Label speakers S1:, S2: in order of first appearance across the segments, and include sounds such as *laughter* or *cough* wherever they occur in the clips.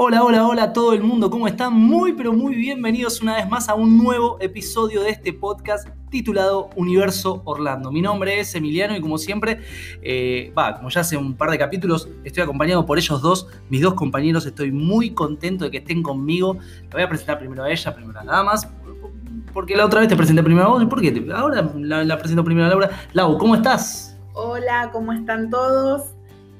S1: Hola, hola, hola a todo el mundo, ¿cómo están? Muy, pero muy bienvenidos una vez más a un nuevo episodio de este podcast titulado Universo Orlando. Mi nombre es Emiliano y como siempre, eh, va, como ya hace un par de capítulos, estoy acompañado por ellos dos, mis dos compañeros, estoy muy contento de que estén conmigo. La voy a presentar primero a ella, primero a nada más, porque la otra vez te presenté primero a vos, ¿por qué? Ahora la, la presento primero a Laura. Lau, ¿cómo estás?
S2: Hola, ¿cómo están todos?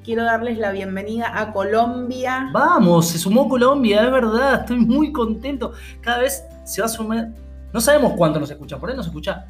S2: Quiero darles la bienvenida a Colombia.
S1: Vamos, se sumó Colombia, es verdad, estoy muy contento. Cada vez se va a sumar, no sabemos cuánto nos escucha, por ahí nos escucha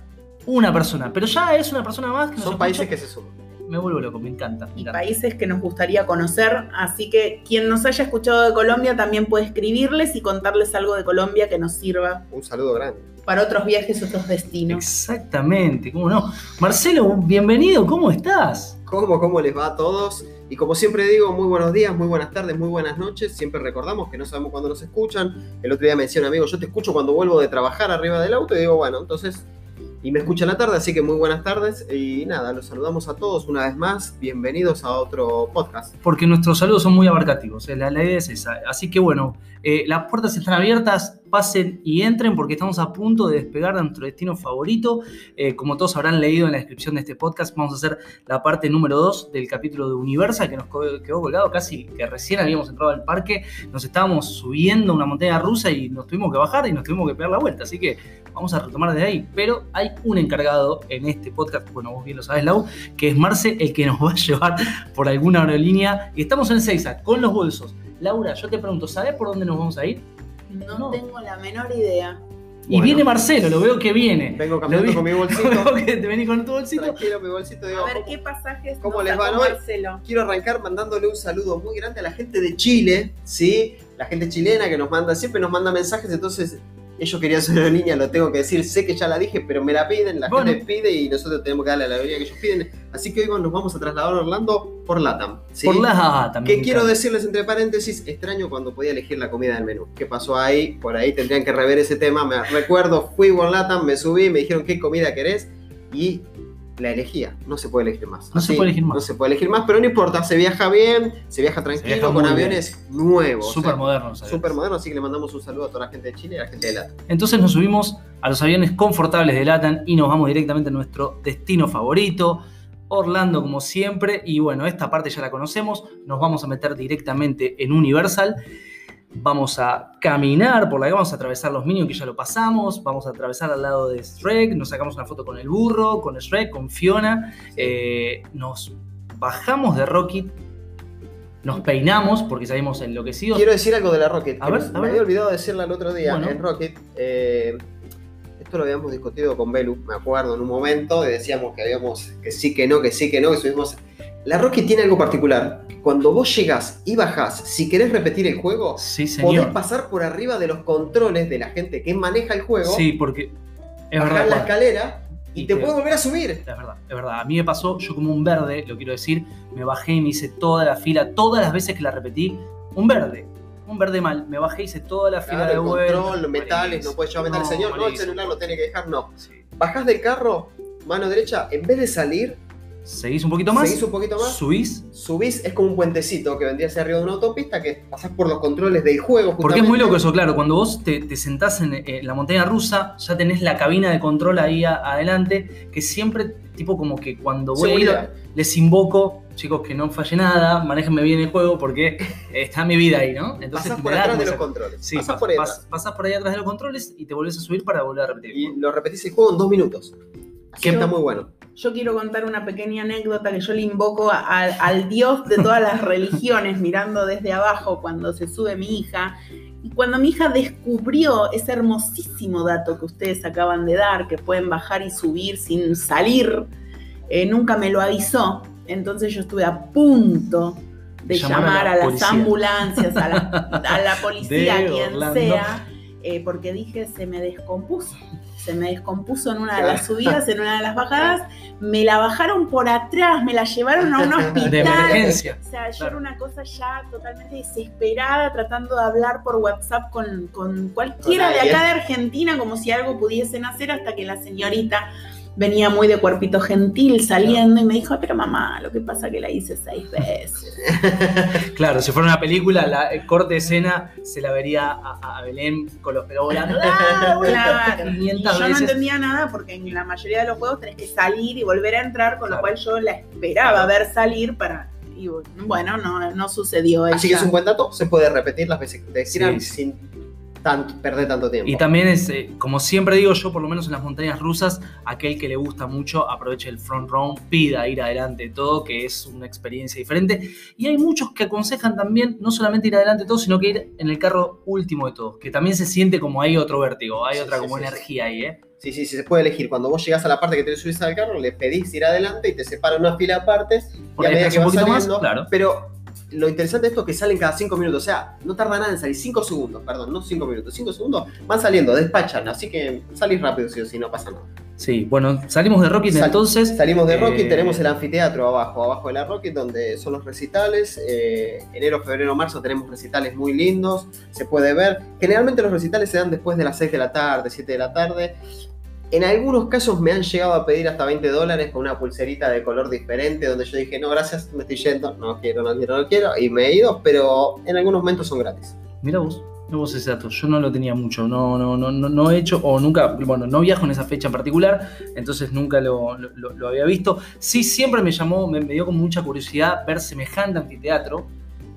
S1: una persona, pero ya es una persona más que nos
S3: Son
S1: escucha.
S3: países que se suman.
S1: Me vuelvo loco, me encanta. me
S2: y
S1: encanta.
S2: países que nos gustaría conocer, así que quien nos haya escuchado de Colombia también puede escribirles y contarles algo de Colombia que nos sirva
S3: Un saludo grande.
S2: para otros viajes, otros destinos.
S1: Exactamente, ¿cómo no? Marcelo, bienvenido, ¿cómo estás?
S3: ¿Cómo, ¿Cómo les va a todos? Y como siempre digo, muy buenos días, muy buenas tardes, muy buenas noches. Siempre recordamos que no sabemos cuándo nos escuchan. El otro día me decía amigo, yo te escucho cuando vuelvo de trabajar arriba del auto y digo, bueno, entonces... Y me escucha la tarde, así que muy buenas tardes. Y nada, los saludamos a todos una vez más. Bienvenidos a otro podcast.
S1: Porque nuestros saludos son muy abarcativos, eh, la, la idea es esa. Así que bueno, eh, las puertas están abiertas, pasen y entren porque estamos a punto de despegar de nuestro destino favorito. Eh, como todos habrán leído en la descripción de este podcast, vamos a hacer la parte número 2 del capítulo de Universal que nos quedó colgado casi que recién habíamos entrado al parque, nos estábamos subiendo una montaña rusa y nos tuvimos que bajar y nos tuvimos que pegar la vuelta. Así que vamos a retomar desde ahí. Pero hay un encargado en este podcast, bueno, vos bien lo sabes, Lau, que es Marce, el que nos va a llevar por alguna aerolínea. Y estamos en Seiza, con los bolsos. Laura, yo te pregunto, ¿sabes por dónde nos vamos a ir?
S2: No,
S1: No.
S2: tengo la menor idea.
S1: Y
S3: Bueno.
S1: viene Marcelo, lo veo que viene.
S3: Vengo caminando
S1: vi-
S3: con mi *laughs*
S1: Veo
S3: bolsito.
S1: que te venís con tu bolsito.
S3: Tranquilo, mi bolsito. Digo,
S2: A ver qué pasajes
S3: ¿Cómo les va
S2: sacó
S3: hoy?
S2: Marcelo.
S3: quiero arrancar mandándole un saludo muy grande a la gente de Chile, ¿sí? La gente chilena que nos manda, siempre nos manda mensajes, entonces ellos querían su aerolínea, lo tengo que decir, sé que ya la dije, pero me la piden, la
S1: Bueno.
S3: gente pide y nosotros tenemos que darle la aerolínea que ellos piden. Así que hoy nos vamos a trasladar a Orlando por LATAM, ¿sí?
S1: Por la ah, también.
S3: Que quiero decirles entre paréntesis, extraño cuando podía elegir la comida del menú. ¿Qué pasó ahí? Por ahí tendrían que rever ese tema. Me recuerdo, fui por LATAM, me subí, me dijeron qué comida querés y la elegía. No se puede elegir más.
S1: No se puede elegir más.
S3: No se puede elegir más, pero no importa, se viaja bien, se viaja tranquilo,
S1: viaja
S3: con aviones nuevos.
S1: Súper moderno. ¿sabes?
S3: Súper moderno, así que le mandamos un saludo a toda la gente de Chile y a la gente de LATAM.
S1: Entonces nos subimos a los aviones confortables de LATAM y nos vamos directamente a nuestro destino favorito, Orlando como siempre. Y bueno, esta parte ya la conocemos, nos vamos a meter directamente en Universal. Vamos a caminar por la que vamos a atravesar los Minions que ya lo pasamos, vamos a atravesar al lado de Shrek, nos sacamos una foto con el burro, con Shrek, con Fiona, eh, nos bajamos de Rocket, nos peinamos porque salimos enloquecidos.
S3: Quiero decir algo de la Rocket.
S1: A ver,
S3: me
S1: ver.
S3: había olvidado decirla el otro día
S1: Bueno.
S3: en Rocket. eh, esto lo habíamos discutido con Belu, me acuerdo, en un momento, y decíamos que habíamos que sí, que no, que sí, que no, que subimos. La Rocket tiene algo particular. Cuando vos llegas y bajás, si querés repetir el juego,
S1: Sí,
S3: podés pasar por arriba de los controles de la gente que maneja el juego,
S1: Sí, porque es
S3: bajar
S1: verdad.
S3: la escalera y,
S1: Y
S3: te
S1: te-
S3: puedes volver a subir.
S1: Es verdad, es verdad. A mí me pasó, yo como un verde, lo quiero decir, me bajé y me hice toda la fila, todas las veces que la repetí, un verde, un verde mal, me bajé y hice toda la fila
S3: Claro,
S1: de
S3: el
S1: vuelta.
S3: control, metales, no puedes llevar metales.
S1: No,
S3: Señor, no, el celular lo tiene que dejar, no.
S1: Sí.
S3: Bajás del carro, mano derecha, en vez de salir,
S1: Seguís un poquito más,
S3: seguís un poquito más,
S1: subís,
S3: subís, es como un puentecito que vendría hacia arriba de una autopista que pasás por los controles del juego.
S1: porque es muy loco eso, claro, cuando vos te, te sentás en, eh, la montaña rusa, ya tenés la cabina de control ahí a- adelante, que siempre, tipo como que cuando voy a ir,
S3: Seguridad.
S1: les invoco, chicos, que no falle nada, manéjenme bien el juego porque está mi vida ahí, ¿no? Entonces
S3: Pasás por atrás de los controles.
S1: Sí,
S3: pasás
S1: pas-
S3: por ahí
S1: pas- pasás por ahí atrás de los controles y te volvés a subir para volver a repetir.
S3: Y lo repetís el juego en dos minutos. Así que está muy bueno.
S2: Yo quiero contar una pequeña anécdota que yo le invoco a- al- al Dios de todas las *laughs* religiones mirando desde abajo cuando se sube mi hija. Y cuando mi hija descubrió ese hermosísimo dato que ustedes acaban de dar, que pueden bajar y subir sin salir, eh, nunca me lo avisó. Entonces yo estuve a punto de
S1: Llamar a
S2: llamar,
S1: la
S2: a, las
S1: policía.
S2: ambulancias, a la, a la *laughs* policía, a quien
S1: Orlando.
S2: sea, eh, porque dije, se me descompuso. Se me descompuso en una de las subidas, en una de las bajadas. Me la bajaron por atrás, me la llevaron a un *laughs* hospital.
S1: De emergencia.
S2: O sea, yo
S1: Claro.
S2: era una cosa ya totalmente desesperada tratando de hablar por WhatsApp con, con cualquiera de acá de Argentina como si algo pudiesen hacer hasta que la señorita venía muy de cuerpito gentil saliendo y me dijo, pero mamá, lo que pasa que la hice seis veces. *laughs*
S1: Claro, si fuera una película, la el corte de escena se la vería a, a Belén con los pelos volando. *laughs* ¡Ah!
S2: Claro, *laughs* y
S1: 500
S2: yo no entendía nada porque en la mayoría de los juegos tenés que salir y volver a entrar, con lo cual yo la esperaba ver salir para... Y bueno, no, no sucedió eso.
S3: Así que es un buen dato, se puede repetir las veces que quieran
S1: Sí.
S3: sin tanto, perder tanto tiempo.
S1: Y también es, eh, como siempre digo yo, por lo menos en las montañas rusas, aquel que le gusta mucho aproveche el front row, pida ir adelante de todo, que es una experiencia diferente. Y hay muchos que aconsejan también no solamente ir adelante de todo, sino que ir en el carro último de todos, que también se siente como hay otro vértigo, hay
S3: Sí,
S1: otra
S3: sí,
S1: como
S3: sí,
S1: energía ahí, ¿eh?
S3: Sí, sí, sí, se puede elegir. Cuando vos llegás a la parte que te subís al carro, le pedís ir adelante y te separan una fila aparte.
S1: Por
S3: y a medida que vas
S1: poquito más,
S3: saliendo,
S1: claro.
S3: Pero lo interesante de esto es que salen cada 5 minutos. O sea, no tarda nada en salir. 5 segundos, perdón, no 5 minutos. 5 segundos van saliendo, despachan. Así que salís rápido, o sí, no pasa nada.
S1: Sí, bueno, salimos de Rocket
S3: Sal-
S1: entonces.
S3: Salimos de Rocky,
S1: Eh,
S3: tenemos el anfiteatro abajo, abajo de la Rocky, donde son los recitales. Eh, enero, febrero, marzo tenemos recitales muy lindos, se puede ver. Generalmente los recitales se dan después de las 6 de la tarde, 7 de la tarde. En algunos casos me han llegado a pedir hasta 20 dólares con una pulserita de color diferente, donde yo dije, no, gracias, me estoy yendo, no quiero, no quiero, no quiero, y me he ido, pero en algunos momentos son gratis.
S1: Mira vos, mira vos ese dato. Yo no lo tenía mucho, no, no, no, no, no he hecho, o nunca, bueno, no viajo en esa fecha en particular, entonces nunca lo, lo- había visto. Sí, siempre me llamó, me, me dio como mucha curiosidad ver semejante anfiteatro.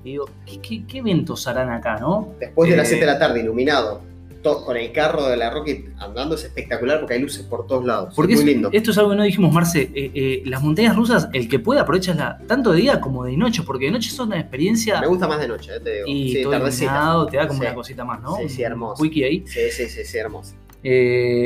S1: Y digo, ¿qué, qué, qué eventos harán acá, no?
S3: Después de las
S1: Eh,
S3: 7 de la tarde, iluminado, con el carro de la Rocky andando, es espectacular porque hay luces por todos lados.
S1: Porque
S3: es muy lindo.
S1: esto es algo que no dijimos, Marce. eh, eh, las montañas rusas, el que puede aprovecharla tanto de día como de noche, porque de noche es una experiencia
S3: Me gusta más de noche, eh, te digo.
S1: y
S3: sí,
S1: todo iluminado, te da como
S3: Sí.
S1: una cosita más, ¿no?
S3: Sí, sí,
S1: Un
S3: hermoso.
S1: Wiki ahí.
S3: Sí, sí, sí, sí, hermoso.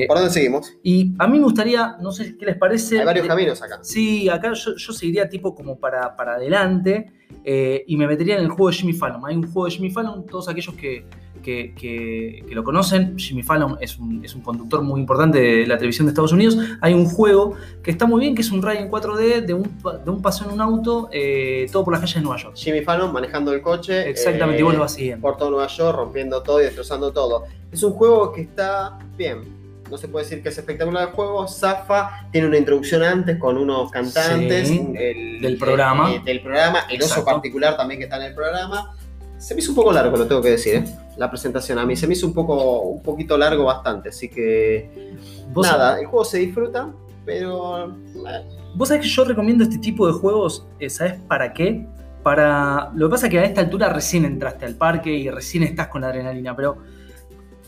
S3: ¿Por dónde seguimos?
S1: y a mí me gustaría, no sé qué les parece.
S3: Hay varios
S1: de-
S3: caminos acá.
S1: Sí, acá yo, yo seguiría tipo como para, para adelante y me metería en el juego de Jimmy Fallon. Hay un juego de Jimmy Fallon, todos aquellos que, que, que- que lo conocen, Jimmy Fallon es un, es un conductor muy importante de la televisión de Estados Unidos. Hay un juego que está muy bien, que es un ride en 4D de un, de un paseo en un auto, eh, todo por las calles de Nueva York.
S3: Jimmy Fallon manejando el coche.
S1: Exactamente,
S3: eh,
S1: y vos lo vas siguiendo.
S3: Por todo Nueva York, rompiendo todo y destrozando todo. Es un juego que está bien. No se puede decir que es espectacular el juego. Zafa tiene una introducción antes con unos cantantes
S1: Sí,
S3: el-
S1: del programa.
S3: el- del programa. El oso
S1: Exacto.
S3: particular también que está en el programa. Se me hizo un poco largo, lo tengo que decir, ¿eh? la presentación. A mí se me hizo un poco, un poquito largo bastante, así que nada, el juego se disfruta, pero eh,
S1: Vos sabés que yo recomiendo este tipo de juegos, eh, ¿sabés para qué? Para. Lo que pasa es que a esta altura recién entraste al parque y recién estás con la adrenalina, pero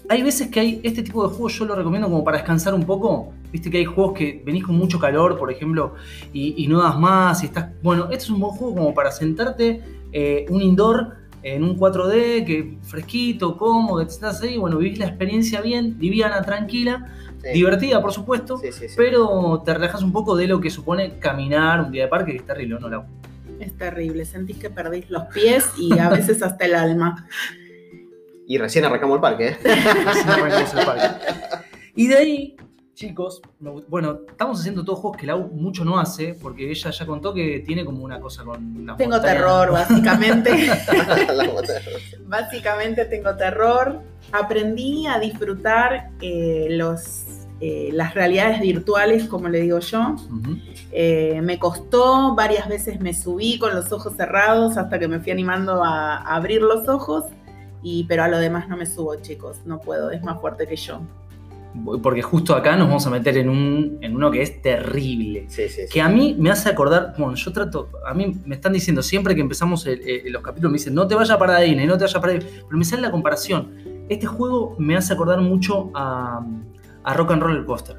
S1: hay veces que hay este tipo de juegos, yo lo recomiendo como para descansar un poco. Viste que hay juegos que venís con mucho calor, por ejemplo, y, y no das más, y estás. Bueno, este es un buen juego como para sentarte, eh, un indoor en un 4D, que fresquito, cómodo, estás ahí, bueno, vivís la experiencia bien, liviana, tranquila,
S3: sí.
S1: divertida, por supuesto.
S3: Sí, sí, sí.
S1: Pero te relajas un poco de lo que supone caminar un día de parque, que es terrible, ¿o ¿no, Lau?
S2: Es terrible, sentís que perdís los pies y a veces hasta el alma.
S3: Y recién arrancamos el parque, ¿eh? *laughs*
S1: Recién arrancamos el parque. Y de ahí, chicos, bueno, estamos haciendo todos juegos que Lau mucho no hace, porque ella ya contó que tiene como una cosa con las
S2: Tengo
S1: montañas.
S2: terror, básicamente. *laughs*
S3: La.
S2: Básicamente tengo terror. Aprendí a disfrutar eh, los, eh, las realidades virtuales, como le digo yo. Eh, me costó, varias veces me subí con los ojos cerrados hasta que me fui animando a, a abrir los ojos. Y, pero a lo demás no me subo, chicos. No puedo, es más fuerte que yo.
S1: Porque justo acá nos vamos a meter en, un, en uno que es terrible.
S3: Sí, sí, sí.
S1: Que a mí me hace acordar, bueno, yo trato, a mí me están diciendo siempre que empezamos el- el- los capítulos, me dicen, no te vayas para Disney, no te vayas para Disney, pero me sale la comparación. Este juego me hace acordar mucho a, a Rock and Roller Coaster.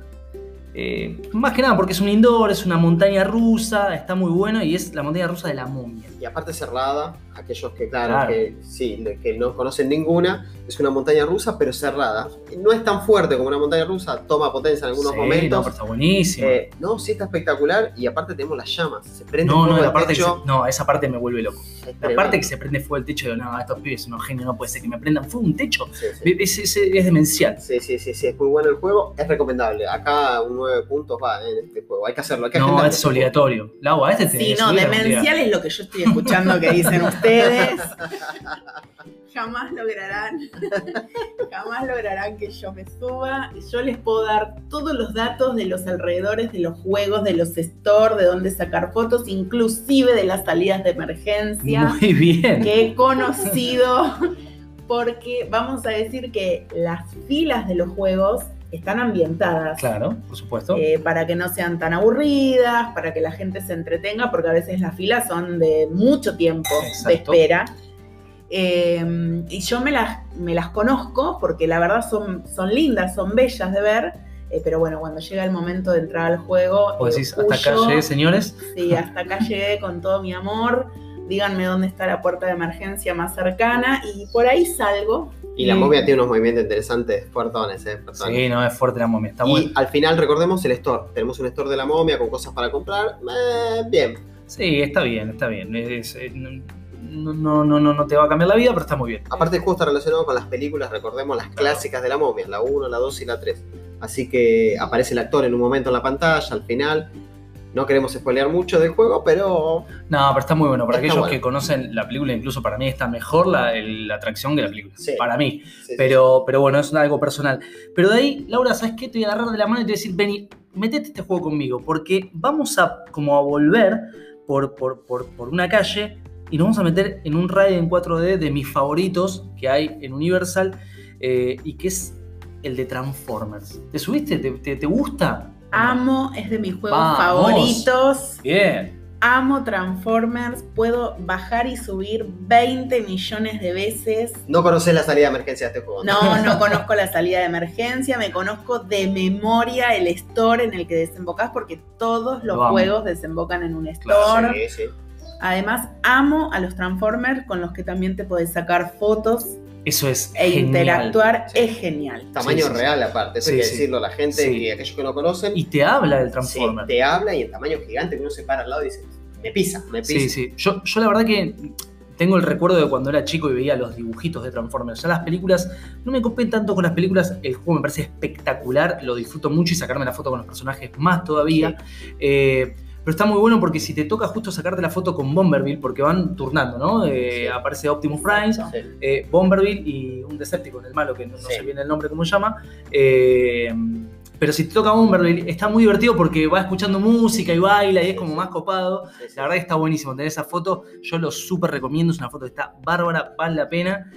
S1: Eh, más que nada porque es un indoor, es una montaña rusa, está muy bueno y es la montaña rusa de la momia.
S3: Y aparte cerrada, aquellos que, claro,
S1: Claro.
S3: que sí, que no conocen ninguna, es una montaña rusa, pero cerrada. No es tan fuerte como una montaña rusa, toma potencia en algunos
S1: Sí,
S3: momentos.
S1: No, pero está buenísimo.
S3: Eh, no, sí está espectacular y aparte tenemos las llamas. Se prende
S1: no,
S3: fuego
S1: no, la parte que se-
S3: techo.
S1: no, esa parte me vuelve loco.
S3: es
S1: La parte que se prende fuego el techo, digo, no, estos pibes son unos genios, no puede ser que me prendan fuego un techo.
S3: Sí, sí.
S1: Es, es- es demencial.
S3: Sí, sí, sí, sí, es muy bueno el juego, es recomendable. Acá un 9 puntos va en este juego, hay que hacerlo, hay que
S1: No, es obligatorio. Lau, a este te
S2: Sí, no, demencial es lo que yo estoy escuchando qué dicen ustedes. Jamás lograrán, jamás lograrán que yo me suba. Yo les puedo dar todos los datos de los alrededores de los juegos, de los stores, de dónde sacar fotos, inclusive de las salidas de emergencia
S1: Muy bien.
S2: que he conocido, porque vamos a decir que las filas de los juegos están ambientadas.
S1: Claro, por supuesto.
S2: eh, para que no sean tan aburridas, para que la gente se entretenga, porque a veces las filas son de mucho tiempo de espera. Eh, y yo me las, me las conozco porque la verdad son, son lindas, son bellas de ver, eh, pero bueno, cuando llega el momento de entrar al juego, eh,
S1: decís, hasta acá llegué, señores.
S2: Sí, hasta acá llegué con todo mi amor. Díganme dónde está la puerta de emergencia más cercana y por ahí salgo.
S3: Y la momia tiene unos movimientos interesantes, fuertones, ¿eh? fuertones.
S1: Sí, no, es fuerte la momia. Está
S3: y
S1: bueno.
S3: al final recordemos el store. Tenemos un store de la momia con cosas para comprar. Eh, bien.
S1: Sí, está bien, está bien. Es- no, no, no, no, te va a cambiar la vida, pero está muy bien.
S3: Aparte el juego está relacionado con las películas, recordemos las clásicas de la momia, la 1, la 2 y la 3. Así que aparece el actor en un momento en la pantalla, al final. No queremos spoilear mucho del juego, pero
S1: No, pero está muy bueno. Para
S3: Está
S1: aquellos
S3: bueno.
S1: que conocen la película, incluso para mí está mejor la, el- la atracción que la película.
S3: Sí.
S1: Para mí.
S3: sí, sí,
S1: Pero, pero bueno, es algo personal. Pero de ahí, Laura, ¿sabes qué? Te voy a agarrar de la mano y te voy a decir, vení, metete este juego conmigo, porque vamos a como a volver por, por, por, por una calle y nos vamos a meter en un ride en 4D de mis favoritos que hay en Universal eh, y que es el de Transformers. ¿Te subiste? ¿Te, te, te gusta?
S2: Amo, es de mis juegos
S1: Vamos.
S2: favoritos.
S1: Bien.
S2: Amo Transformers. Puedo bajar y subir 20 millones de veces.
S3: No conoces la salida de emergencia de este juego.
S2: No, no conozco la salida de emergencia, me conozco de memoria el store en el que desembocás porque todos los juegos desembocan en un
S1: Claro,
S2: store.
S3: Sí, sí.
S2: Además, amo a los Transformers con los que también te podés sacar fotos
S1: Eso es
S2: e
S1: genial.
S2: interactuar.
S3: Sí.
S2: Es genial.
S3: Tamaño
S1: Sí, sí, sí.
S3: real aparte, eso
S1: Sí,
S3: hay que
S1: sí.
S3: decirlo a la gente
S1: Sí.
S3: y a aquellos que no conocen.
S1: Y te habla del
S3: sí,
S1: Transformer.
S3: te habla y en tamaño gigante que uno se para al lado y dice, me pisa, me pisa.
S1: Sí, sí. Yo, yo la verdad que tengo el recuerdo de cuando era chico y veía los dibujitos de Transformers. Ya las películas, no me copé tanto con las películas. El juego me parece espectacular, lo disfruto mucho y sacarme la foto con los personajes más todavía. Eh, pero está muy bueno porque si te toca justo sacarte la foto con Bomberville, porque van turnando, ¿no? Eh,
S3: Sí.
S1: Aparece Optimus Prime,
S3: Sí.
S1: eh, Bomberville y un Decepticon, el malo, que no, no
S3: Sí.
S1: sé bien el nombre cómo se llama. Eh, pero si te toca Bomberville, está muy divertido porque va escuchando música y baila y es como más copado. La verdad que está buenísimo tener esa foto. Yo lo súper recomiendo. Es una foto que está bárbara, vale la pena.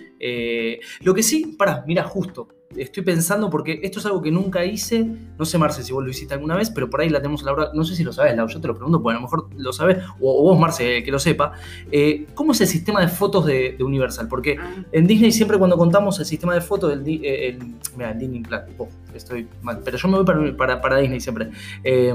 S1: Lo que sí, pará, mira, justo. Estoy pensando porque esto es algo que nunca hice. No sé, Marce, si vos lo hiciste alguna vez, pero por ahí la tenemos Laura. No sé si lo sabes, Laura. Yo te lo pregunto porque a lo mejor lo sabes. O, o vos, Marce, que lo sepa. Eh, ¿Cómo es el sistema de fotos de, de Universal? Porque
S2: Ah,
S1: en Disney siempre cuando contamos el sistema de fotos del eh, el, mira, el Disney Plan, oh, estoy mal, pero yo me voy para, para- para Disney siempre. Eh,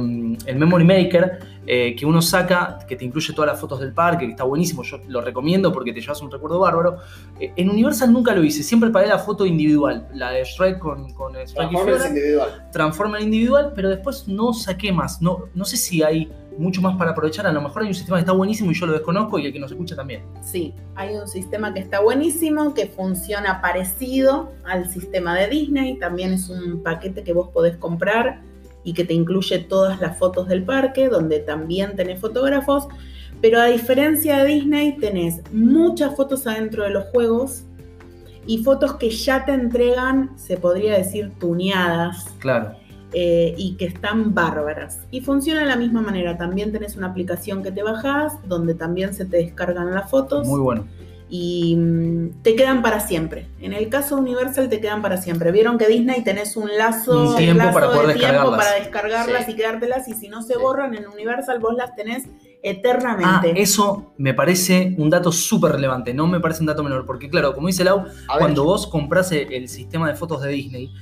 S1: el Memory Maker, eh, que uno saca, que te incluye todas las fotos del parque, que está buenísimo, yo lo recomiendo porque te llevas un recuerdo bárbaro. Eh, en Universal nunca lo hice, siempre pagué la foto individual, la de Shrek con, con Shrek y
S3: Transformers
S1: Fiona,
S3: individual.
S1: Transformer individual, pero después no saqué más. No, no sé si hay mucho más para aprovechar, a lo mejor hay un sistema que está buenísimo y yo lo desconozco y el que nos escucha también.
S2: Sí, hay un sistema que está buenísimo, que funciona parecido al sistema de Disney. También es un paquete que vos podés comprar y que te incluye todas las fotos del parque, donde también tenés fotógrafos. Pero a diferencia de Disney, tenés muchas fotos adentro de los juegos y fotos que ya te entregan, se podría decir, tuneadas
S1: Claro.
S2: Eh, y que están bárbaras. Y funciona de la misma manera. También tenés una aplicación que te bajás, donde también se te descargan las fotos
S1: Muy bueno.
S2: y mm, te quedan para siempre. En el caso de Universal te quedan para siempre. Vieron que Disney tenés un lazo,
S1: Un tiempo
S2: lazo
S1: para
S2: de tiempo
S1: descargarlas.
S2: para descargarlas
S3: Sí.
S2: y quedártelas y si no se
S3: Sí.
S2: borran en Universal vos las tenés
S1: Ah,
S2: eternamente.
S1: eso me parece un dato súper relevante, no me parece un dato menor, porque claro, como dice Lau, cuando vos compras el, el sistema de fotos de Disney,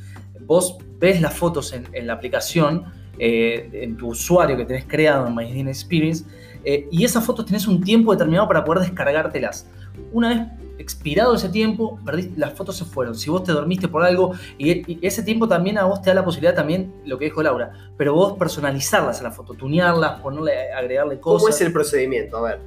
S1: vos ves las fotos en, en la aplicación, eh, en tu usuario que tenés creado en My Disney Experience, eh, y esas fotos tenés un tiempo determinado para poder descargártelas. Una vez expirado ese tiempo, perdiste- las fotos se fueron. Si vos te dormiste por algo, y, y ese tiempo también a vos te da la posibilidad también, lo que dijo Laura, pero vos personalizarlas a la foto, tunearlas, ponerle, agregarle
S3: ¿cómo
S1: cosas.
S3: es el procedimiento? A ver,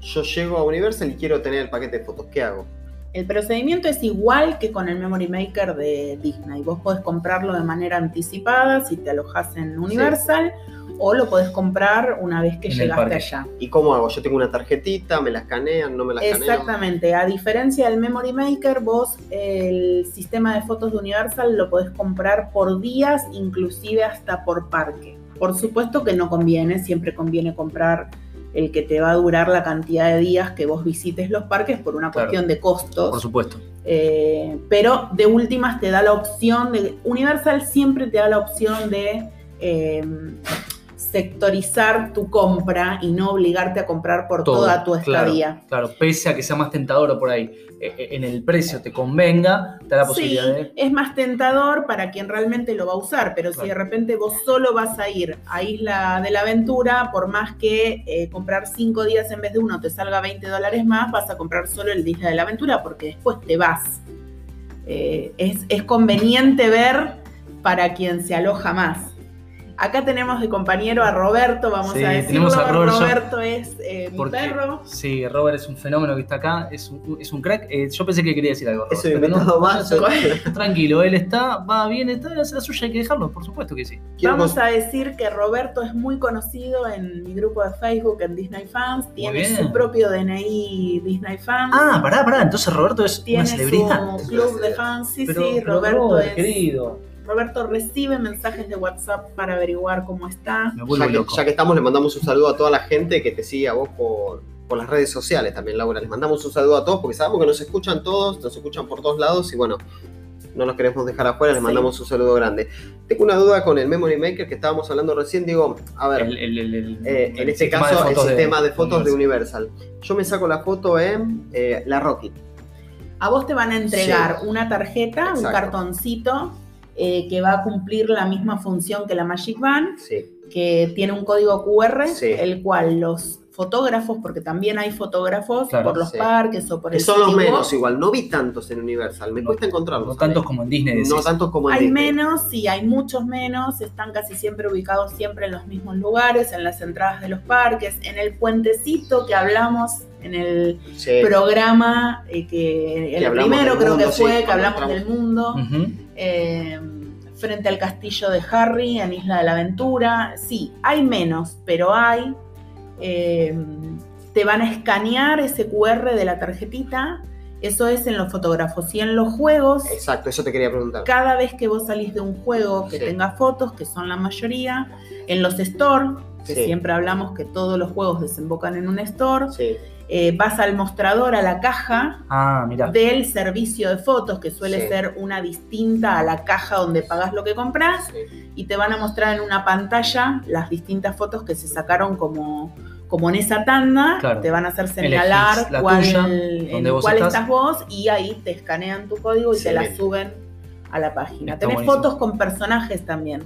S3: yo llego a Universal y quiero tener el paquete de fotos. ¿Qué hago?
S2: El procedimiento es igual que con el Memory Maker de Disney. Vos podés comprarlo de manera anticipada si te alojas en Universal o lo podés comprar una vez que
S1: En
S2: llegaste allá.
S3: ¿Y cómo hago? Yo tengo una tarjetita, me la escanean, no me la escanean.
S2: Exactamente, a diferencia del Memory Maker, vos el sistema de fotos de Universal lo podés comprar por días, inclusive hasta por parque. Por supuesto que no conviene, siempre conviene comprar el que te va a durar la cantidad de días que vos visites los parques por una
S1: Claro.
S2: cuestión de costos.
S1: Por supuesto.
S2: Eh, pero de últimas te da la opción de. Universal siempre te da la opción de eh, sectorizar tu compra y no obligarte a comprar por
S1: Todo,
S2: toda tu
S1: claro.
S2: estadía.
S1: Claro, pese a que sea más tentador por ahí, eh, eh, en el precio te convenga, te da la
S2: Sí,
S1: posibilidad de.
S2: es más tentador para quien realmente lo va a usar, pero si
S1: Claro.
S2: de repente vos solo vas a ir a Isla de la Aventura, por más que eh, comprar cinco días en vez de uno te salga 20 dólares más, vas a comprar solo el de Isla de la Aventura porque después te vas. Eh, es, es conveniente ver para quien se aloja más. Acá tenemos de compañero a Roberto, vamos
S1: Sí,
S2: a decirlo.
S1: tenemos a Robert, yo-
S2: Roberto es eh, mi
S1: Porque,
S2: perro.
S1: sí, Robert es un fenómeno que está acá, es un, es un crack. Eh, yo pensé que quería decir algo.
S3: Es
S1: Robert, pero no,
S3: más.
S1: no, *laughs* Tranquilo, él está, va bien, está, hace la suya, hay que dejarlo, por supuesto que sí.
S3: Quiero
S2: Vamos a decir que Roberto es muy conocido en mi grupo de Facebook en Disney Fans. Tiene su propio DNI Disney Fans.
S1: Ah, pará, pará, entonces Roberto es
S2: tiene
S1: una celebridad.
S2: su club de fans. Sí,
S1: Pero,
S2: sí, Roberto
S1: Robert,
S2: es.
S1: querido,
S2: Roberto recibe mensajes de WhatsApp para averiguar cómo está.
S3: ya, que,
S1: loco.
S3: ya que estamos, le mandamos un saludo a toda la gente que te sigue a vos por, por las redes sociales también, Laura. Les mandamos un saludo a todos porque sabemos que nos escuchan todos, nos escuchan por todos lados y bueno, no nos queremos dejar afuera, les
S2: Sí.
S3: mandamos un saludo grande. Tengo una duda con el Memory Maker que estábamos hablando recién. Digo, a ver,
S1: El- el- el- el-
S3: eh, en este caso, el sistema de fotos de
S1: Universal.
S3: Universal. Yo me saco la foto en eh, la Rocket.
S2: A vos te van a entregar
S3: Sí.
S2: una tarjeta, un cartoncito eh, que va a cumplir la misma función que la Magic Band.
S3: Sí,
S2: que tiene un código QR,
S3: Sí.
S2: el cual los fotógrafos, porque también hay fotógrafos
S1: Claro,
S2: por los
S3: sí.
S2: parques o por
S3: que
S2: el
S3: son los menos igual. No vi tantos en Universal, me
S1: No-
S3: cuesta encontrarlos.
S1: No tantos como en Disney.
S3: No tantos como en
S2: Hay
S3: Disney.
S2: menos, sí, hay muchos menos, están casi siempre ubicados siempre en los mismos lugares, en las entradas de los parques, en el puentecito que hablamos en el
S3: Sí.
S2: programa, eh, que el primero creo
S3: mundo,
S2: que
S3: sí,
S2: fue, que hablamos del mundo. Eh, frente al castillo de Harry en Isla de la Aventura. Sí, hay menos, pero hay. Eh, te van a escanear ese QR de la tarjetita. Eso es en los fotógrafos. Y en los juegos,
S3: Exacto, eso te quería preguntar.
S2: cada vez que vos salís de un juego que
S3: Sí.
S2: tenga fotos, que son la mayoría, en los store, que
S3: Sí.
S2: siempre hablamos que todos los juegos desembocan en un store,
S3: Sí,
S2: eh, vas al mostrador, a la caja,
S1: Ah,
S2: del servicio de fotos, que suele
S3: Sí.
S2: ser una distinta a la caja donde pagas lo que compras,
S3: sí.
S2: y te van a mostrar en una pantalla las distintas fotos que se sacaron como, como en esa tanda,
S1: Claro.
S2: te van a hacer señalar
S1: Elegís
S2: cuál,
S1: tuya,
S2: en
S1: vos
S2: cuál
S1: estás.
S2: estás. vos y ahí te escanean tu código y te la suben a la página.
S1: Está
S2: Tenés
S1: buenísimo.
S2: fotos con personajes también,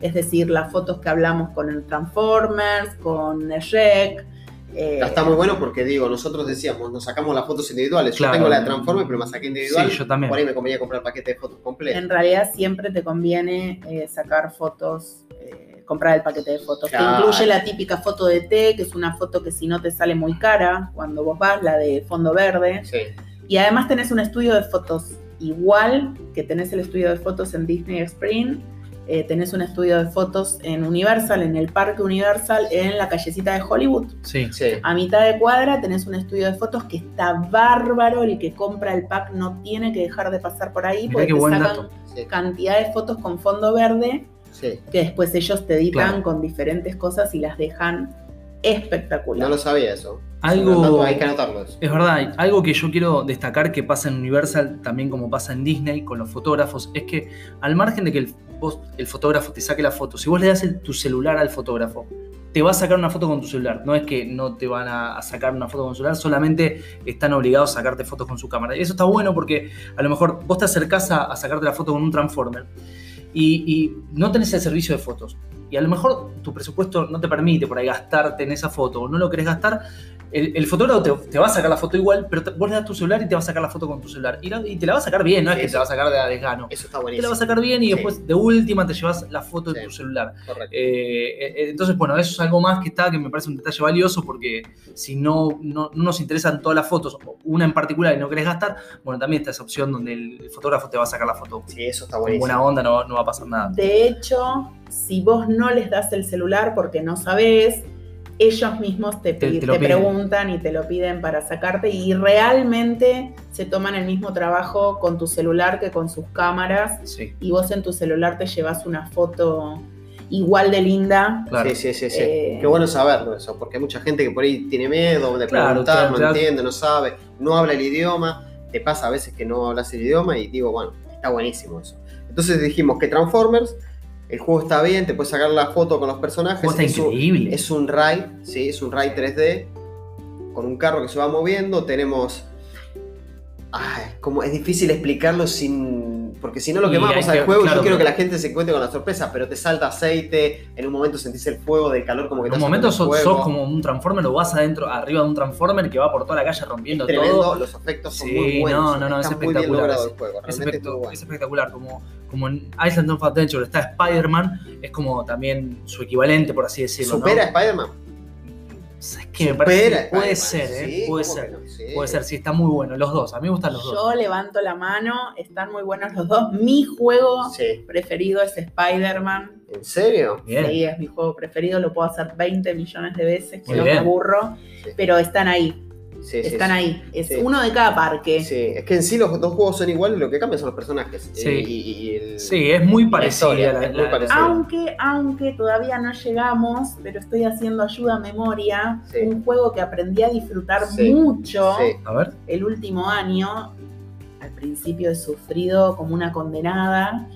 S2: es decir, las fotos que hablamos con el Transformers, con el Shrek. Eh,
S3: Está muy bueno porque digo, nosotros decíamos, nos sacamos las fotos individuales.
S1: Claro.
S3: Yo tengo la de pero me saqué individual.
S1: Sí, yo también.
S3: Por ahí me convenía comprar el paquete de fotos completo.
S2: En realidad siempre te conviene eh, sacar fotos, eh, comprar el paquete de fotos.
S3: Claro.
S2: Que incluye la típica foto de té, que es una foto que si no te sale muy cara cuando vos vas, la de fondo verde.
S3: Sí,
S2: Y además tenés un estudio de fotos igual que tenés el estudio de fotos en Disney Spring. Eh, tenés un estudio de fotos en Universal, en el Parque Universal, en la callecita de Hollywood.
S1: Sí.
S3: sí.
S2: A mitad de cuadra tenés un estudio de fotos que está bárbaro. El que compra el pack no tiene que dejar de pasar por ahí
S1: Mirá
S2: porque te sacan
S3: sí,
S2: cantidad de fotos con fondo verde
S3: sí.
S2: que después ellos te editan
S1: Claro.
S2: con diferentes cosas y las dejan espectacular.
S3: No lo sabía eso.
S1: Algo-
S3: tanto, hay que anotarlo eso.
S1: Es verdad, algo que yo quiero destacar que pasa en Universal, también como pasa en Disney con los fotógrafos, es que al margen de que el, vos- el fotógrafo te saque la foto, si vos le das el- tu celular al fotógrafo, te va a sacar una foto con tu celular. No es que no te van a, a sacar una foto con tu celular, solamente están obligados a sacarte fotos con su cámara. Y eso está bueno porque a lo mejor vos te acercás a, a sacarte la foto con un Transformer y, y no tenés el servicio de fotos. Y a lo mejor tu presupuesto no te permite por ahí gastarte en esa foto o no lo querés gastar. El, el fotógrafo te, te va a sacar la foto igual, pero te- vos le das tu celular y te va a sacar la foto con tu celular. Y, la- y te la va a sacar bien, no es que te la va a sacar de a desgano.
S3: Eso está
S1: Te la
S3: buenísimo.
S1: va a sacar bien y
S3: Sí.
S1: después de última te llevas la foto de tu celular.
S3: Correcto.
S1: Eh, eh, entonces, bueno, eso es algo más que está, que me parece un detalle valioso porque si no, no, no nos interesan todas las fotos, o una en particular y no querés gastar, bueno, también está esa opción donde el fotógrafo te va a sacar la foto.
S3: Sí, eso está
S1: Con
S3: buenísimo.
S1: buena onda no, no va a pasar nada.
S2: De hecho, si vos no les das el celular porque no sabés, ellos mismos te, preguntan y te lo piden para sacarte y realmente se toman el mismo trabajo con tu celular que con sus cámaras
S1: Sí,
S2: y vos en tu celular te llevas una foto igual de linda.
S1: claro.
S3: Sí, sí, sí, sí.
S2: Eh,
S3: Qué bueno saberlo eso, porque hay mucha gente que por ahí tiene miedo de
S1: Claro,
S3: preguntar,
S1: claro,
S3: no
S1: claro.
S3: entiende, no sabe, no habla el idioma. Te pasa a veces que no hablas el idioma y digo, bueno, está buenísimo eso. Entonces dijimos que Transformers, el juego está bien, te puedes sacar la foto con los personajes.
S1: Está
S3: es, un,
S1: increíble.
S3: es un ride, sí, es un ride 3D con un carro que se va moviendo. Tenemos. Ay, como es difícil explicarlo sin. Porque si no lo quemamos al
S1: que-
S3: juego,
S1: claro,
S3: yo quiero que la gente se encuentre con la sorpresa, pero te salta aceite, en un momento sentís el fuego del calor como que
S1: En
S3: te
S1: un
S3: hace
S1: momento sos, sos como un transformer o vas adentro, arriba de un transformer que va por toda la calle rompiendo
S3: tremendo,
S1: todo.
S3: los efectos son
S1: Sí,
S3: muy buenos.
S1: no, no, no, es espectacular. Es-
S3: el juego,
S1: Es,
S3: realmente
S1: espectac-
S3: muy bueno.
S1: es espectacular, como, como en Island of Adventure está Spider-Man, es como también su equivalente, por así decirlo.
S3: ¿Supera a
S1: ¿no?
S3: Spider-Man?
S1: ¿Sabes qué? Me
S3: Supera
S1: parece
S3: a
S1: que puede ser, ¿eh?
S3: sí,
S1: puede
S3: ¿cómo
S1: ser.
S3: no?
S1: Puede ser, sí, está muy bueno. Los dos, a mí me gustan los dos.
S2: Yo levanto la mano, están muy buenos los dos. Mi juego
S3: Sí.
S2: preferido es Spider-Man.
S3: ¿En serio?
S1: Bien.
S2: Sí, es mi juego preferido, lo puedo hacer 20 millones de veces, que
S1: Muy
S2: no
S1: bien.
S2: me aburro,
S3: Sí.
S2: pero están ahí,
S3: Sí,
S2: están
S3: sí.
S2: ahí. Es
S3: Sí.
S2: uno de cada parque.
S3: Sí, es que en sí los dos juegos son iguales, lo que cambia son los personajes.
S1: Sí.
S3: Eh, y, y el-
S1: Sí, es muy parecida.
S2: Aunque, aunque todavía no llegamos, pero estoy haciendo ayuda a memoria,
S3: Sí.
S2: un juego que aprendí a disfrutar
S3: Sí.
S2: mucho
S3: Sí.
S1: A ver.
S2: el último año, al principio he sufrido como una condenada,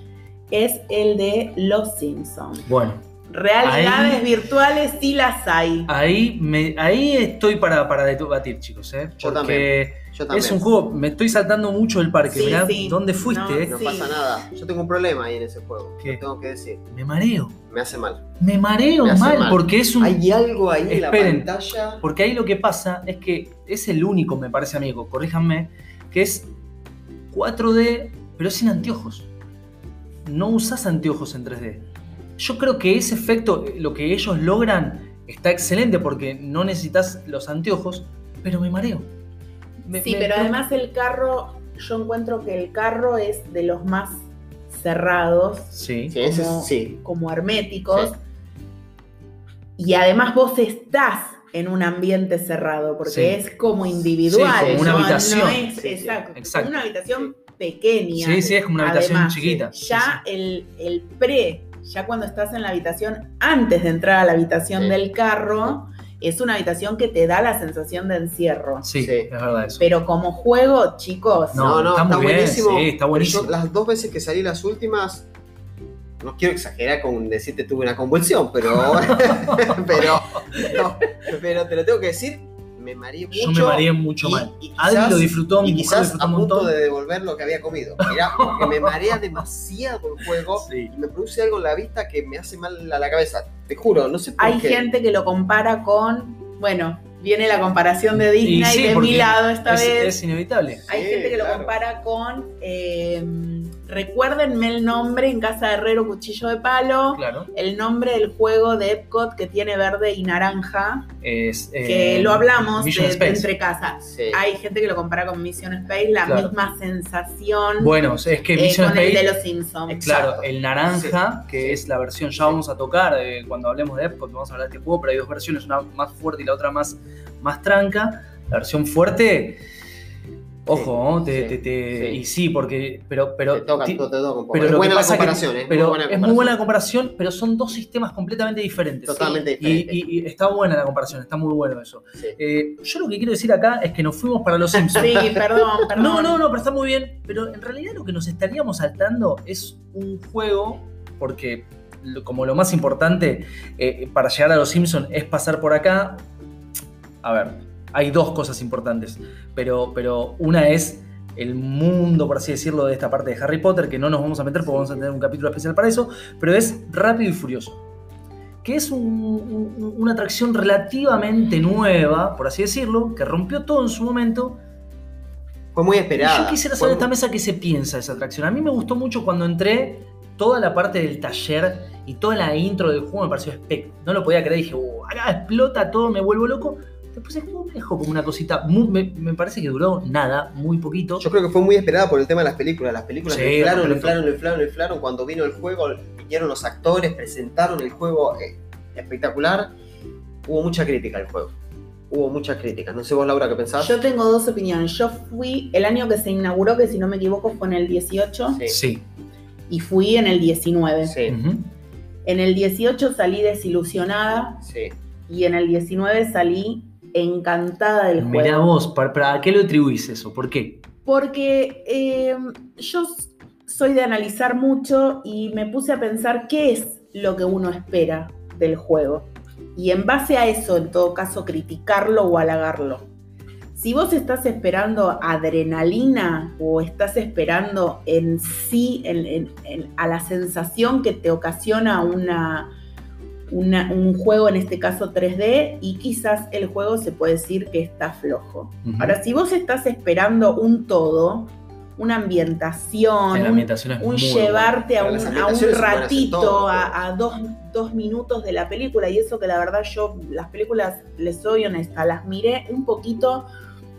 S2: es el de Los Simpsons.
S1: Bueno,
S2: Realidades
S1: Ahí-
S2: virtuales sí las hay.
S1: ahí, me, ahí estoy para, para debatir, chicos. ¿eh?
S3: Yo
S1: Porque
S3: Yo también.
S1: es un juego, me estoy saltando mucho el parque.
S2: Sí,
S1: Mirá,
S2: sí.
S1: ¿dónde fuiste?
S2: No,
S1: eh?
S3: No
S2: Sí.
S3: pasa nada. Yo tengo un problema ahí en ese juego.
S1: ¿Qué?
S3: Lo tengo que decir.
S1: Me mareo.
S3: Me hace mal.
S1: Me mareo
S3: Me
S1: mal,
S3: mal.
S1: porque es un.
S3: Hay algo ahí en la pantalla.
S1: Porque ahí lo que pasa es que es el único, me parece amigo, corríjanme, que es 4D, pero sin anteojos. No usas anteojos en 3D. Yo creo que ese efecto, eh, lo que ellos logran, está excelente porque no necesitas los anteojos, pero me mareo. Me-
S2: Sí,
S1: me-
S2: pero además el carro, yo encuentro que el carro es de los más cerrados,
S1: Sí,
S3: Sí, es-
S2: como,
S3: sí.
S2: como herméticos. Y además vos estás en un ambiente cerrado, porque
S1: Sí.
S2: es como individual.
S1: Sí, como una
S2: no-
S1: habitación.
S2: no es-
S3: Sí, sí,
S2: exacto,
S1: exacto.
S2: como una habitación pequeña.
S1: sí, sí, es como una habitación
S2: Además,
S1: chiquita.
S2: Ya el, el pre, ya cuando estás en la habitación, antes de entrar a la habitación
S3: Sí.
S2: del carro, es una habitación que te da la sensación de encierro.
S1: Sí,
S3: Sí.
S1: es verdad eso.
S2: Pero como juego, chicos,
S1: No,
S3: No,
S1: está
S3: está,
S1: muy bien,
S3: buenísimo.
S1: sí, está
S3: Pero
S1: buenísimo.
S3: yo las dos veces que salí las últimas, no quiero exagerar con decirte tuve una convulsión, pero. *laughs* pero, no, pero te lo tengo que decir, me mareé mucho.
S1: Yo me mareé mucho
S3: y-
S1: mal.
S3: y
S1: Adri
S3: quizás-
S1: lo disfrutó, mi
S3: Y quizás
S1: disfrutó
S3: a
S1: un
S3: punto
S1: montón.
S3: de devolver lo que había comido. Mirá, porque me marea *laughs* demasiado el juego
S1: Sí.
S3: y me produce algo en la vista que me hace mal a la cabeza. Te juro, no sé por
S2: hay
S3: qué.
S2: gente que lo compara con, bueno, viene la comparación de Disney
S1: Y sí,
S2: de mi lado esta
S1: es,
S2: vez.
S1: es inevitable.
S2: Hay
S3: Sí,
S2: gente que lo compara con, eh, recuérdenme el nombre en Casa de Herrero Cuchillo de Palo,
S1: Claro.
S2: el nombre del juego de Epcot que tiene verde y naranja,
S1: Es, eh,
S2: que lo hablamos de, entre casas.
S3: Sí.
S2: Hay gente que lo compara con Mission Space, la
S1: Claro.
S2: misma sensación
S1: Bueno, es que
S2: eh,
S1: Mission
S2: con el
S1: Space,
S2: de los Simpsons.
S1: claro, el naranja, que
S3: Sí.
S1: es la versión, ya vamos a tocar eh, cuando hablemos de Epcot, vamos a hablar de este juego, pero hay dos versiones, una más fuerte y la otra más, más tranca. La versión fuerte, ojo, te,
S3: sí,
S1: te- te-
S3: sí.
S1: y sí, porque, pero, pero,
S3: te toca, te toca un poco.
S1: pero
S3: es
S1: lo
S3: buena
S1: que
S3: la
S1: pasa que-
S3: comparación, ¿eh?
S1: pero
S3: muy buena
S1: es muy buena la comparación, pero son dos sistemas completamente diferentes.
S3: Totalmente
S1: Y,
S3: diferente.
S1: y- y está buena la comparación, está muy bueno eso.
S3: Sí.
S1: Eh, yo lo que quiero decir acá es que nos fuimos para los Simpsons.
S2: Sí, perdón, *laughs* perdón.
S1: No, no, no, pero está muy bien. Pero en realidad lo que nos estaríamos saltando es un juego, porque lo- como lo más importante eh, para llegar a los Simpsons es pasar por acá. A ver, hay dos cosas importantes, pero, pero una es el mundo, por así decirlo, de esta parte de Harry Potter, que no nos vamos a meter porque vamos a tener un capítulo especial para eso, pero es Rápido y Furioso. que es un- un- una atracción relativamente nueva, por así decirlo, que rompió todo en su momento.
S3: Fue muy
S1: Y
S3: esperada.
S1: yo quisiera
S3: Fue
S1: saber esta
S3: muy-
S1: mesa qué se piensa de esa atracción. A mí me gustó mucho cuando entré, toda la parte del taller y toda la intro del juego me pareció espect. No lo podía creer, dije, "Uh, acá explota todo, me vuelvo loco. Después juego me dejó como una cosita, muy- me, me parece que duró nada, muy poquito.
S3: Yo creo que fue muy esperada por el tema de las películas. Las películas
S1: Sí,
S3: lo inflaron, lo inflaron, lo inflaron, lo inflaron. Cuando vino el juego, vinieron los actores, presentaron el juego eh, espectacular. Hubo mucha crítica al juego. Hubo muchas críticas. No sé vos, Laura, qué pensás.
S2: Yo tengo dos opiniones. Yo fui el año que se inauguró, que si no me equivoco fue en el 18,
S3: Sí.
S1: Sí.
S2: y fui en el 19.
S3: Sí.
S2: En el 18 salí desilusionada
S3: sí.
S2: y en el 19 salí encantada del juego.
S1: Mirá vos, ¿para, para qué lo atribuís eso? ¿Por qué?
S2: Porque eh, yo soy de analizar mucho y me puse a pensar qué es lo que uno espera del juego. Y en base a eso, en todo caso, criticarlo o halagarlo. Si vos estás esperando adrenalina o estás esperando en sí, en- en- en- a la sensación que te ocasiona una, una- un juego, en este caso 3D, y quizás el juego se puede decir que está flojo. Ahora, si vos estás esperando un todo, una ambientación,
S1: Sí, la
S2: un,
S1: ambientación
S2: llevarte a un, a ratito,
S3: todo,
S2: a, a dos, dos minutos de la película, y eso que la verdad yo, las películas, les soy honesta, las miré un poquito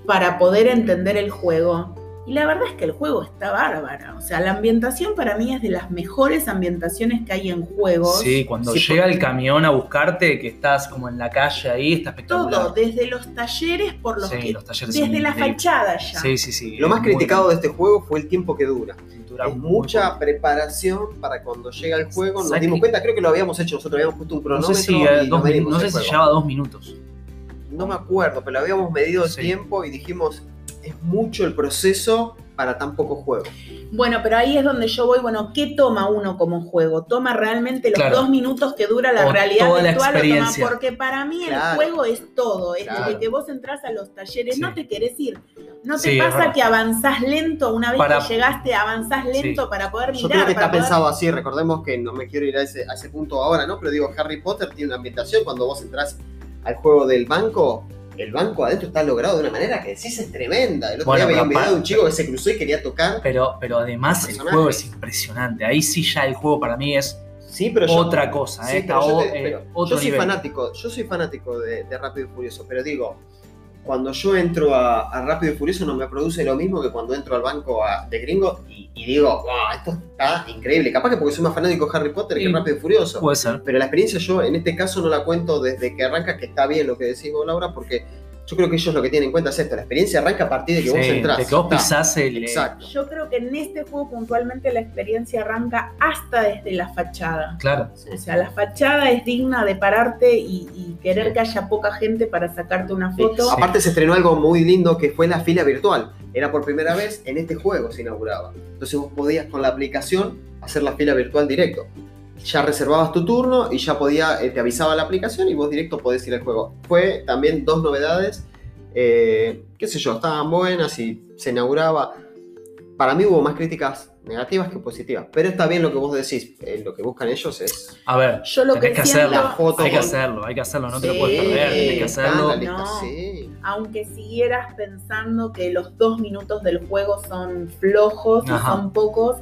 S2: para poder entender el juego. Y la verdad es que el buego está bárbara. O sea, la ambientación para mí es de las mejores ambientaciones que hay en juegos.
S1: Sí, cuando
S3: Sí,
S1: llega
S3: porque-
S1: el camión a buscarte, que estás como en la calle ahí, está espectacular.
S2: Todo, desde los talleres por los
S1: Sí,
S2: que.
S1: los talleres
S2: desde la
S1: increíbles.
S2: fachada ya.
S1: Sí, sí, sí.
S3: Lo más criticado de este juego fue el tiempo que dura.
S1: dura
S3: es mucha preparación para cuando llega el juego. Nos
S1: ¿Sabes
S3: dimos cuenta, creo que lo habíamos hecho nosotros, habíamos puesto un
S1: No
S3: cronómetro.
S1: sé si,
S3: y
S1: eh,
S3: nos
S1: dos no sé si
S3: juego.
S1: llevaba dos minutos.
S3: No me acuerdo, pero habíamos medido el
S1: Sí.
S3: tiempo y dijimos, es mucho el proceso para tan poco juego.
S2: Bueno, pero ahí es donde yo voy, bueno, ¿qué toma uno como juego? ¿Toma realmente los
S1: Claro.
S2: dos minutos que dura la
S1: O
S2: realidad
S1: toda la
S2: virtual o toma? Porque para mí el juego es todo, es
S3: Claro.
S2: desde que vos entras a los talleres,
S1: Sí.
S2: no te querés ir. No te
S1: Sí,
S2: pasa que avanzás lento, una vez
S1: Para-
S2: que llegaste, avanzás lento para poder mirar.
S3: Yo creo que
S2: para
S3: está
S2: poder-
S3: pensado así, recordemos que no me quiero ir a ese, a ese punto ahora, ¿no? Pero digo, Harry Potter tiene una ambientación, cuando vos entras al juego del banco, el banco adentro está logrado de una manera que decís es tremenda. El otro
S1: Bueno,
S3: día veía
S1: pero
S3: un video de un chico que se cruzó y quería tocar.
S1: Pero, pero además el juego es impresionante. Ahí sí ya el juego para mí es
S3: Sí, pero yo,
S1: otra cosa,
S3: Sí,
S1: ¿eh?
S3: pero yo, te-
S1: eh,
S3: pero
S1: otro
S3: yo soy
S1: nivel.
S3: fanático, yo soy fanático de, de Rápido y Furioso, pero digo, cuando yo entro a, a Rápido y Furioso no me produce lo mismo que cuando entro al banco a- de gringo y, y digo, wow, esto está increíble. Capaz que porque soy más fanático de Harry Potter que
S1: Sí.
S3: Rápido y Furioso.
S1: Puede ser.
S3: Pero la experiencia yo en este caso no la cuento desde que arranca, que está bien lo que decís vos, Laura, porque yo creo que ellos lo que tienen en cuenta es esto, la experiencia arranca a partir de que vos
S1: Sí,
S3: entrás.
S1: de que vos pisás el.
S3: Exacto.
S2: Yo creo que en este juego puntualmente la experiencia arranca hasta desde la fachada.
S1: Claro.
S3: Sí.
S2: O sea, la fachada es digna de pararte y, y querer
S3: Sí.
S2: que haya poca gente para sacarte una
S3: Sí.
S2: foto.
S3: Aparte se estrenó algo muy lindo que fue la fila virtual. Era por primera vez en este juego se inauguraba. Entonces vos podías con la aplicación hacer la fila virtual directo. Ya reservabas tu turno y ya podía, eh, te avisaba la aplicación y vos directo podés ir al juego. Fue también dos novedades, eh, qué sé yo, estaban buenas y se inauguraba. Para mí hubo más críticas negativas que positivas, pero está bien lo que vos decís. eh, lo que buscan ellos es
S1: A ver,
S2: Yo lo que
S1: que hacerlo.
S3: La foto
S1: hay que hacerlo, hay que hacerlo, no te lo puedes perder, tenés que hacerlo.
S3: la lista,
S2: No.
S3: sí.
S2: aunque siguieras pensando que los dos minutos del juego son flojos y son pocos,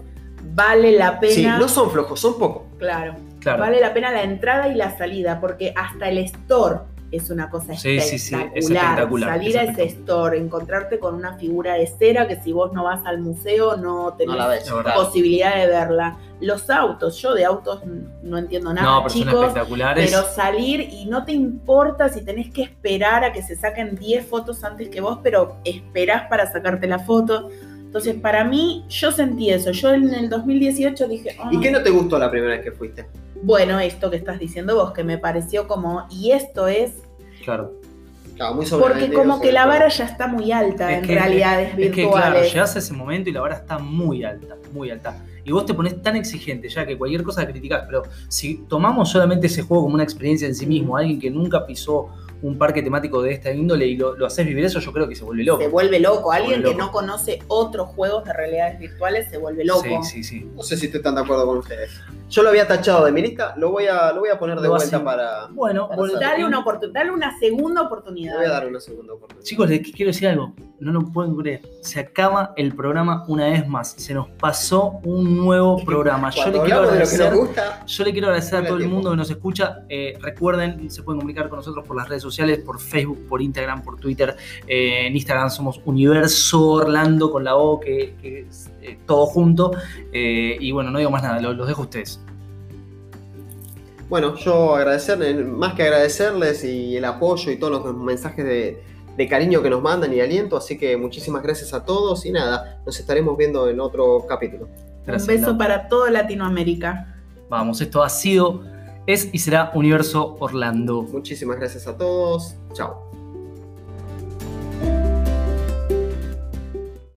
S2: vale la pena.
S3: Sí, no son flojos, son pocos.
S2: Claro,
S1: Claro.
S2: vale la pena la entrada y la salida, porque hasta el store es una cosa
S1: Sí, sí, sí,
S2: espectacular.
S1: es espectacular,
S2: Salir
S1: es
S2: a ese
S1: espectacular.
S2: store, encontrarte con una figura de cera que si vos no vas al museo no tenés
S3: No ves.
S2: Posibilidad de verla. Los autos, yo de autos no entiendo nada,
S1: No, pero son
S2: chicos.
S1: espectaculares.
S2: Pero salir y no te importa si tenés que esperar a que se saquen 10 fotos antes que vos, pero esperás para sacarte la foto. Entonces, para mí, yo sentí eso. Yo en el 2018 dije,
S3: ¿Y
S2: "Ah,
S3: qué no te gustó la primera vez que fuiste?
S2: bueno, esto que estás diciendo vos, que me pareció como, y esto es,
S1: Claro.
S3: Claro, muy
S2: porque como
S3: sobre
S2: que la vara ya está muy alta
S1: Es
S2: en
S1: que-
S2: realidades
S1: Es que claro,
S2: virtuales.
S1: llegás a ese momento y la vara está muy alta, muy alta. Y vos te pones tan exigente ya que cualquier cosa criticás, pero si tomamos solamente ese juego como una experiencia en sí mismo, alguien que nunca pisó un parque temático de esta índole y lo, lo haces vivir eso, yo creo que se vuelve loco.
S2: se vuelve loco. Alguien
S1: vuelve
S2: que no conoce otros juegos de realidades virtuales se vuelve loco.
S1: Sí, sí, sí.
S3: No sé si estoy tan de acuerdo con ustedes. Yo lo había tachado de mi lista, lo voy a, lo voy a poner de vuelta para.
S1: Bueno,
S3: Para.
S2: Dale una, dale una segunda
S3: Le
S2: oportunidad.
S3: voy a dar una segunda oportunidad.
S1: chicos, les quiero decir algo. No lo pueden creer. Se acaba el programa una vez más. Se nos pasó un nuevo programa. Yo le quiero
S3: hablamos de lo que
S1: agradecer.
S3: nos gusta,
S1: Yo le quiero agradecer a todo
S3: el
S1: mundo que nos escucha. Eh, recuerden, se pueden comunicar con nosotros por las redes sociales, por Facebook, por Instagram, por Twitter. Eh, en Instagram somos Universo Orlando con la O, que, que es eh, todo junto. Eh, y bueno, no digo más nada, lo- los dejo a ustedes.
S3: Bueno, yo agradecer, eh, más que agradecerles y el apoyo y todos los mensajes de, de cariño que nos mandan y aliento, así que muchísimas gracias a todos y nada, nos estaremos viendo en otro capítulo.
S1: Gracias,
S2: Un beso
S1: Lau.
S2: para toda Latinoamérica.
S1: Vamos, esto ha sido, es y será Universo Orlando.
S3: Muchísimas gracias a todos, chao.